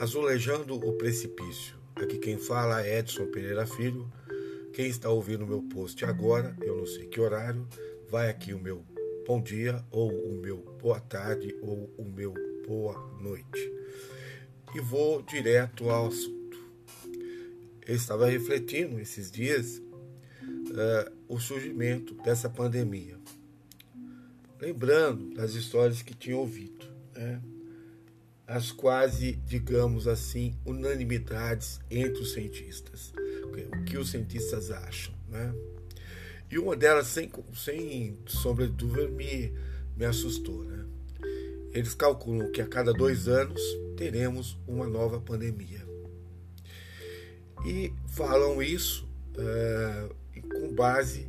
Azulejando o Precipício. Aqui quem fala é Edson Pereira Filho. Quem está ouvindo o meu post agora, eu não sei que horário, vai aqui o meu bom dia, ou o meu boa tarde, ou o meu boa noite. E vou direto ao assunto. Eu estava refletindo esses dias uh, o surgimento dessa pandemia. Lembrando das histórias que tinha ouvido. Né? As quase, digamos assim, unanimidades entre os cientistas. O que os cientistas acham. Né? E uma delas, sem, sem sombra de dúvida, me, me assustou. Né? Eles calculam que a cada dois anos teremos uma nova pandemia. E falam isso é, com base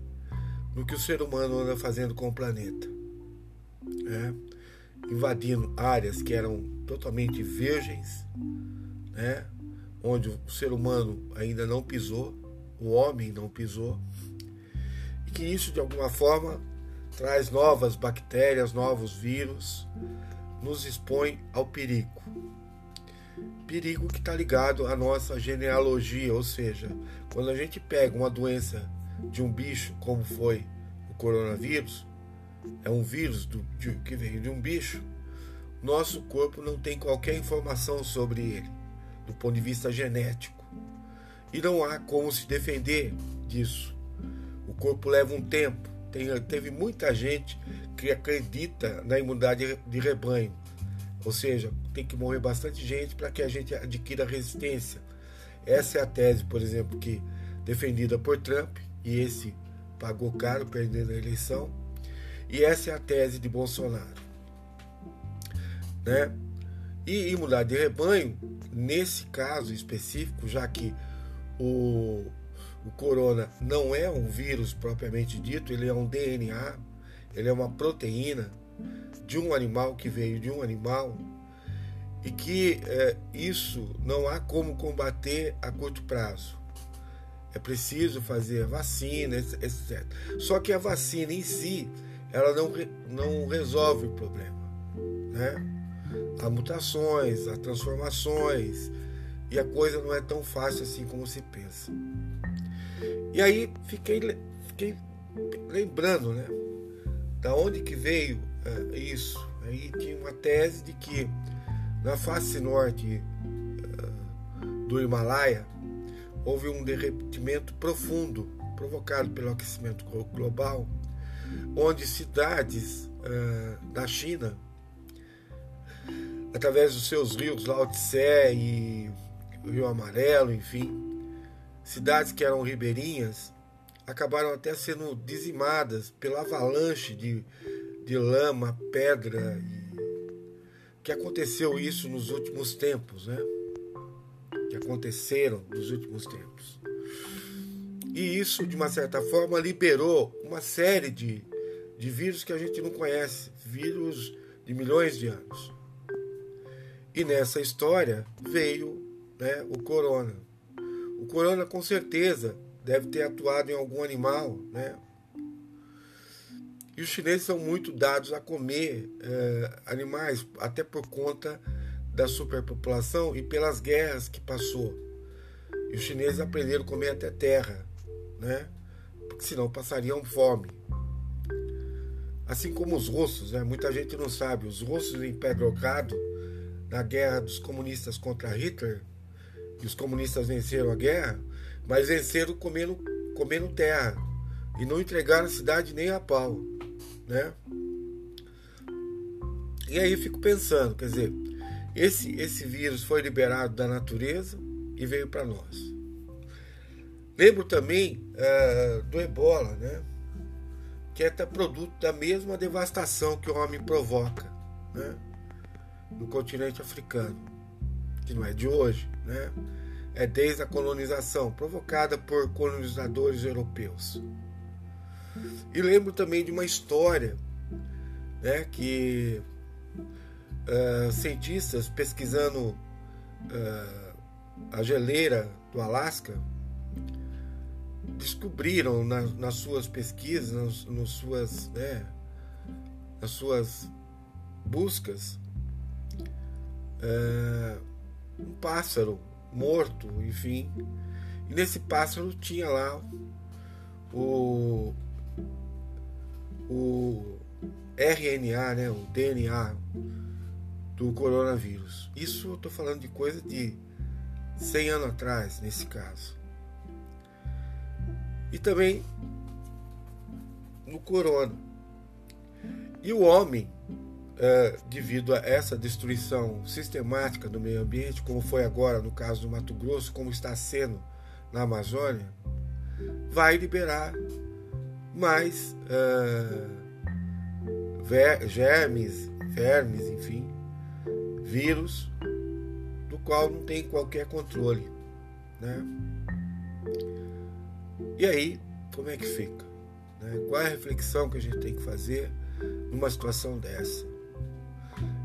no que o ser humano anda fazendo com o planeta. Né? Invadindo áreas que eram totalmente virgens, né? onde o ser humano ainda não pisou, o homem não pisou, e que isso de alguma forma traz novas bactérias, novos vírus, nos expõe ao perigo. Perigo que está ligado à nossa genealogia, ou seja, quando a gente pega uma doença de um bicho, como foi o coronavírus, é um vírus do, de, que veio de um bicho, nosso corpo não tem qualquer informação sobre ele, do ponto de vista genético. E não há como se defender disso. O corpo leva um tempo. Tem, teve muita gente que acredita na imunidade de rebanho. Ou seja, tem que morrer bastante gente para que a gente adquira resistência. Essa é a tese, por exemplo, que defendida por Trump, e esse pagou caro perdendo a eleição. E essa é a tese de Bolsonaro. Né? E imunidade de rebanho, nesse caso específico, já que o, o corona não é um vírus propriamente dito, ele é um DNA, ele é uma proteína de um animal que veio de um animal e que é, isso não há como combater a curto prazo. É preciso fazer vacina, etc. Só que a vacina em si, ela não, não resolve o problema. Né? Há mutações, há transformações, e a coisa não é tão fácil assim como se pensa. E aí fiquei, fiquei lembrando, né? Da onde que veio é, isso? Aí tinha uma tese de que na face norte é, do Himalaia houve um derretimento profundo provocado pelo aquecimento global onde cidades uh, da China, através dos seus rios Lao Tse e Rio Amarelo, enfim, cidades que eram ribeirinhas, acabaram até sendo dizimadas pela avalanche de, de lama, pedra, e, que aconteceu isso nos últimos tempos, né? Que aconteceram nos últimos tempos. E isso, de uma certa forma, liberou uma série de, de vírus que a gente não conhece vírus de milhões de anos. E nessa história veio né, o corona. O corona, com certeza, deve ter atuado em algum animal, né? E os chineses são muito dados a comer eh, animais, até por conta da superpopulação e pelas guerras que passou. E os chineses aprenderam a comer até terra né? Porque senão passariam fome. Assim como os russos, né? muita gente não sabe, os russos em Petrogrado, na guerra dos comunistas contra Hitler, e os comunistas venceram a guerra, mas venceram comendo, comendo terra e não entregaram a cidade nem a pau, né? E aí fico pensando, quer dizer, esse, esse vírus foi liberado da natureza e veio para nós. Lembro também uh, do ebola, né? Que é produto da mesma devastação que o homem provoca né? no continente africano, que não é de hoje, né? é desde a colonização, provocada por colonizadores europeus. E lembro também de uma história né, que uh, cientistas pesquisando uh, a geleira do Alasca descobriram na, nas suas pesquisas, nas, nas suas, né, nas suas buscas, é, um pássaro morto, enfim. E nesse pássaro tinha lá o, o RNA, né, o DNA do coronavírus. Isso eu estou falando de coisa de 100 anos atrás, nesse caso. E também no corona. E o homem, é, devido a essa destruição sistemática do meio ambiente, como foi agora no caso do Mato Grosso, como está sendo na Amazônia, vai liberar mais uh, ver, germes, vermes, enfim, vírus, do qual não tem qualquer controle. Né? E aí, como é que fica? Né? Qual é a reflexão que a gente tem que fazer numa situação dessa?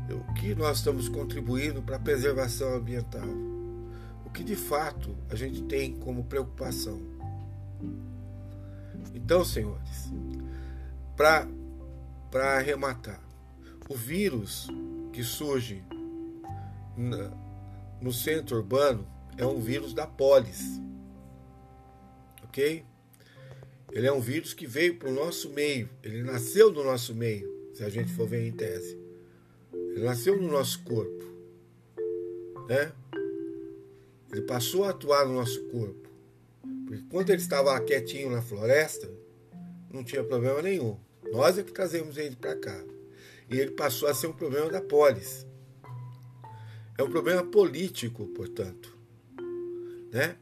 O que nós estamos contribuindo para a preservação ambiental? O que de fato a gente tem como preocupação? Então, senhores, para arrematar, o vírus que surge na, no centro urbano é um vírus da polis. Ok? Ele é um vírus que veio para o nosso meio. Ele nasceu no nosso meio, se a gente for ver em tese. Ele nasceu no nosso corpo. Né? Ele passou a atuar no nosso corpo. Porque quando ele estava quietinho na floresta, não tinha problema nenhum. Nós é que trazemos ele para cá. E ele passou a ser um problema da polis. É um problema político, portanto. Né?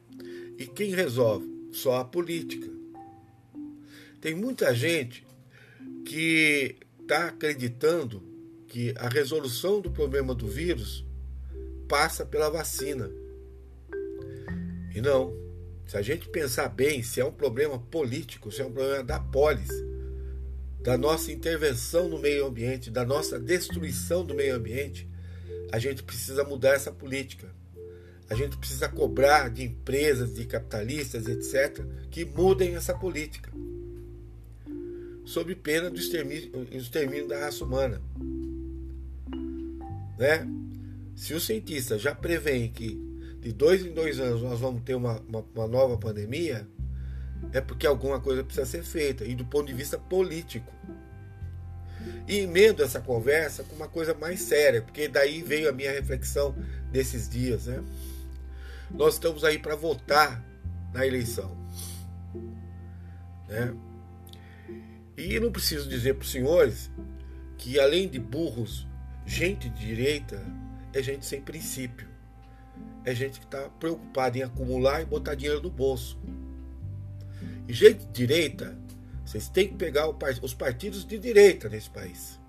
E quem resolve? Só a política. Tem muita gente que está acreditando que a resolução do problema do vírus passa pela vacina. E não. Se a gente pensar bem, se é um problema político, se é um problema da polis, da nossa intervenção no meio ambiente, da nossa destruição do meio ambiente, a gente precisa mudar essa política. A gente precisa cobrar de empresas, de capitalistas, etc., que mudem essa política. Sob pena do extermínio, do extermínio da raça humana. Né? Se os cientistas já preveem que de dois em dois anos nós vamos ter uma, uma, uma nova pandemia, é porque alguma coisa precisa ser feita, e do ponto de vista político. E emendo essa conversa com uma coisa mais séria, porque daí veio a minha reflexão desses dias. Né? Nós estamos aí para votar na eleição. Né? E não preciso dizer para os senhores que, além de burros, gente de direita é gente sem princípio. É gente que está preocupada em acumular e botar dinheiro no bolso. E gente de direita vocês têm que pegar os partidos de direita nesse país.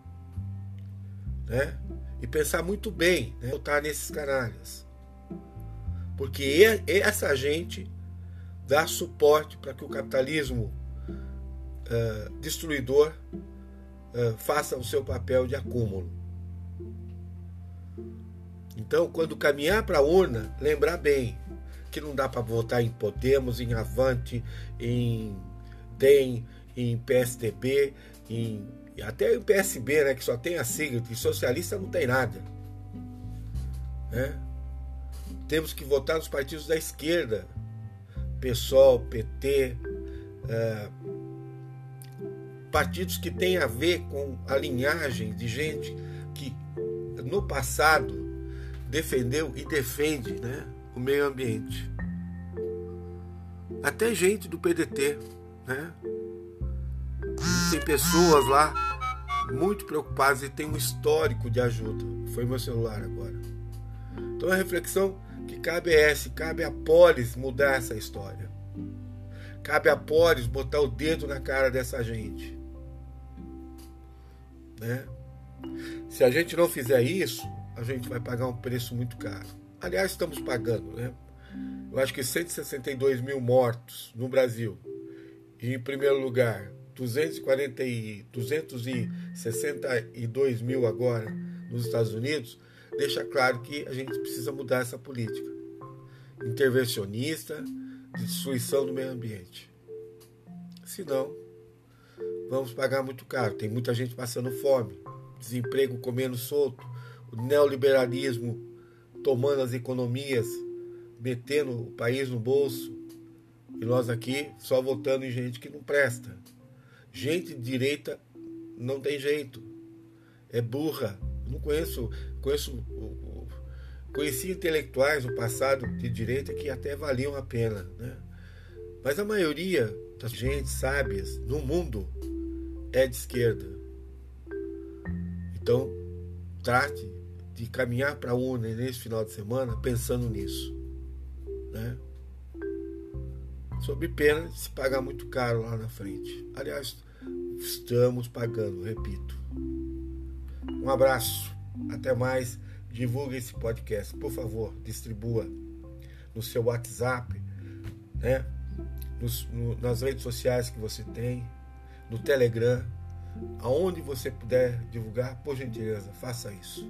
Né? E pensar muito bem, né? votar nesses canalhas. Porque essa gente dá suporte para que o capitalismo uh, destruidor uh, faça o seu papel de acúmulo. Então, quando caminhar para a urna, lembrar bem que não dá para votar em Podemos, em Avante, em DEM, em PSDB, em, até em PSB, né, que só tem a sigla, que socialista não tem nada. Né? Temos que votar nos partidos da esquerda, PSOL, PT, é, partidos que têm a ver com a linhagem de gente que no passado defendeu e defende né, o meio ambiente. Até gente do PDT, né? tem pessoas lá muito preocupadas e tem um histórico de ajuda. Foi meu celular agora. Então a reflexão que cabe é essa, cabe a Polis mudar essa história. Cabe a Polis botar o dedo na cara dessa gente. Né? Se a gente não fizer isso, a gente vai pagar um preço muito caro. Aliás, estamos pagando, né? Eu acho que 162 mil mortos no Brasil. E em primeiro lugar, 240 e, 262 mil agora nos Estados Unidos, deixa claro que a gente precisa mudar essa política intervencionista de destruição do meio ambiente. Senão, vamos pagar muito caro. Tem muita gente passando fome, desemprego comendo solto, o neoliberalismo tomando as economias, metendo o país no bolso, e nós aqui só votando em gente que não presta. Gente de direita não tem jeito. É burra. Não conheço, conheço, conheci intelectuais no passado de direita que até valiam a pena, né? Mas a maioria das gente sábias no mundo é de esquerda. Então, trate de caminhar para a urna nesse final de semana pensando nisso, né? sob pena de se pagar muito caro lá na frente. Aliás, estamos pagando, repito. Um abraço, até mais. Divulgue esse podcast, por favor, distribua no seu WhatsApp, né? Nos, no, nas redes sociais que você tem, no Telegram, aonde você puder divulgar, por gentileza, faça isso.